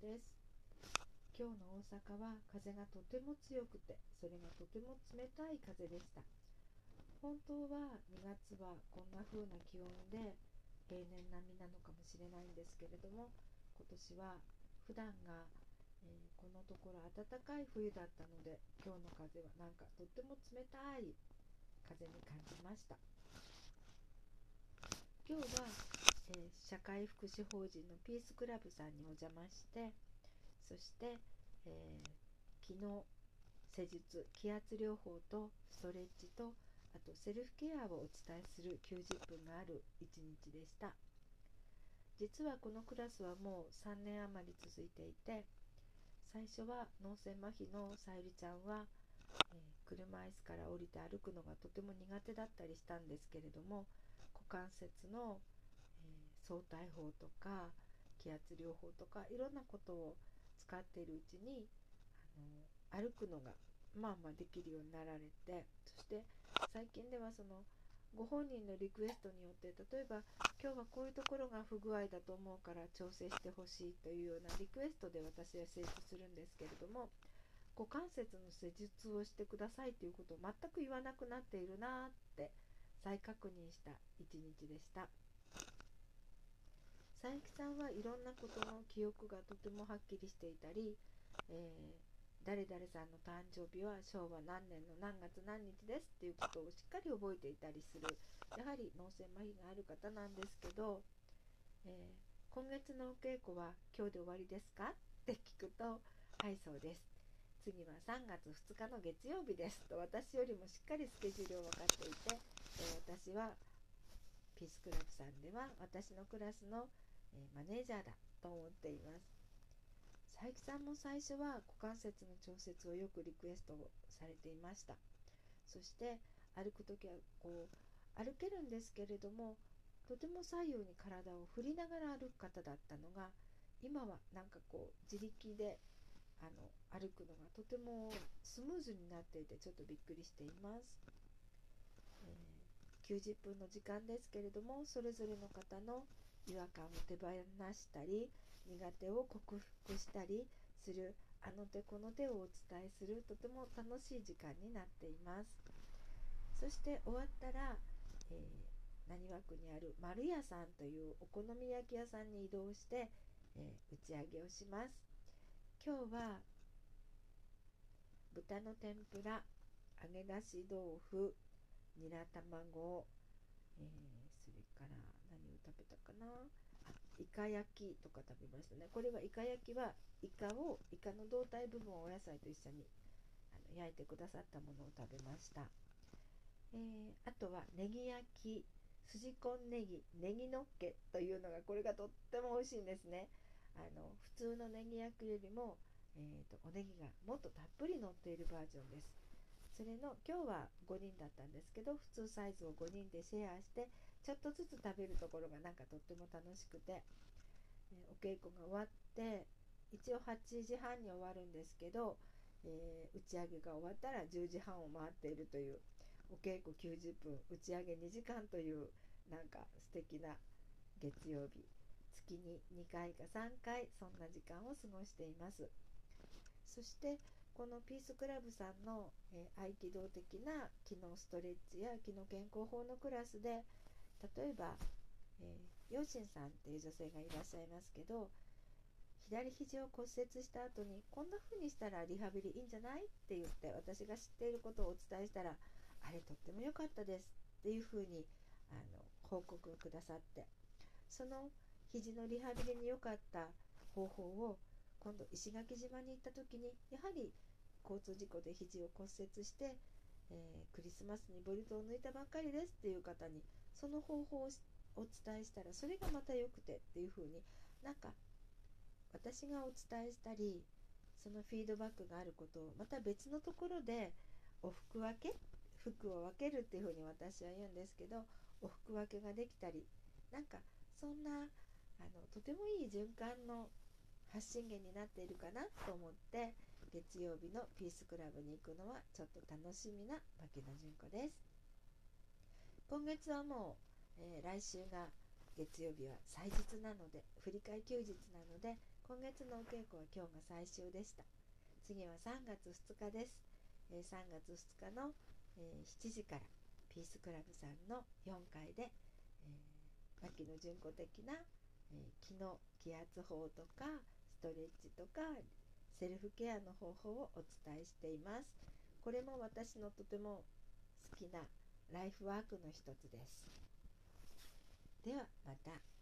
です。今日の大阪は風がとても強くてそれがとても冷たい風でした。本当は2月はこんな風な気温で平年並みなのかもしれないんですけれども今年は普段が、えー、このところ暖かい冬だったので今日の風はなんかとっても冷たい風に感じました。今日は、え、社会福祉法人のピースクラブさんにお邪魔してそして、えー、昨日施術気圧療法とストレッチとあとセルフケアをお伝えする90分がある一日でした。実はこのクラスはもう3年余り続いていて最初は脳性麻痺のさゆりちゃんは、えー、車椅子から降りて歩くのがとても苦手だったりしたんですけれども股関節の、相対法とか気圧療法とかいろんなことを使っているうちにあの歩くのがまあまあできるようになられてそして最近ではそのご本人のリクエストによって例えば今日はこういうところが不具合だと思うから調整してほしいというようなリクエストで私は施術するんですけれども股関節の施術をしてくださいということを全く言わなくなっているなって再確認した一日でした。佐伯さんはいろんなことの記憶がとてもはっきりしていたり、えー誰々さんの誕生日は昭和何年の何月何日ですっていうことをしっかり覚えていたりするやはり脳性麻痺がある方なんですけど、えー、今月のお稽古は今日で終わりですかって聞くとはいそうです。次は3月2日の月曜日ですと私よりもしっかりスケジュールを分かっていて、えー、私はピースクラブさんでは私のクラスの、え、マネージャーだと思っています。佐伯さんも最初は股関節の調節をよくリクエストされていました。そして歩く時はこう歩けるんですけれどもとても左右に体を振りながら歩く方だったのが今はなんかこう自力であの歩くのがとてもスムーズになっていてちょっとびっくりしています、えー、90分の時間ですけれどもそれぞれの方の違和感を手放したり苦手を克服したりするあの手この手をお伝えするとても楽しい時間になっています。そして終わったら、えー、浪速区にある丸屋さんというお好み焼き屋さんに移動して、えー、打ち上げをします。今日は豚の天ぷら揚げ出し豆腐ニラ卵、えー、それから何を食べたかな。イカ焼きとか食べましたね。これはイカ焼きはイカをイカの胴体部分をお野菜と一緒にあの焼いてくださったものを食べました、えー、あとはネギ焼き。すじこんネギ。ネギのっけというのがこれがとっても美味しいんですね。あの普通のネギ焼きよりも、えーと、とおネギがもっとたっぷり乗っているバージョンです。それの今日は5人だったんですけど普通サイズを5人でシェアしてちょっとずつ食べるところがなんかとっても楽しくて、えお稽古が終わって一応8時半に終わるんですけど、えー、打ち上げが終わったら10時半を回っているというお稽古90分打ち上げ2時間というなんか素敵な月曜日。月に2回か3回そんな時間を過ごしています。そしてこのピースクラブさんの、えー、合気道的な機能ストレッチや機能健康法のクラスで例えば、えー、ヨさんっていう女性がいらっしゃいますけど左肘を骨折した後にこんな風にしたらリハビリいいんじゃないって言って私が知っていることをお伝えしたらあれとっても良かったですっていう風にあの報告をくださってその肘のリハビリに良かった方法を今度石垣島に行った時にやはり交通事故で肘を骨折して、えー、クリスマスにボルトを抜いたばっかりですっていう方にその方法をお伝えしたらそれがまた良くてっていう風になんか私がお伝えしたりそのフィードバックがあることをまた別のところでお服分け服を分けるっていう風に私は言うんですけどお服分けができたりなんかそんなあのとてもいい循環の発信源になっているかなと思って月曜日のピースクラブに行くのはちょっと楽しみな牧野純子です。今月はもう、えー、来週が月曜日は祭日なので振り替え休日なので今月のお稽古は今日が最終でした。次は3月2日です、えー、3月2日の、えー、7時からピースクラブさんの4階で、えー、牧野純子的な、えー、気の気圧法とかストレッチとかセルフケアの方法をお伝えしています。これも私のとても好きなライフワークの一つですではまた。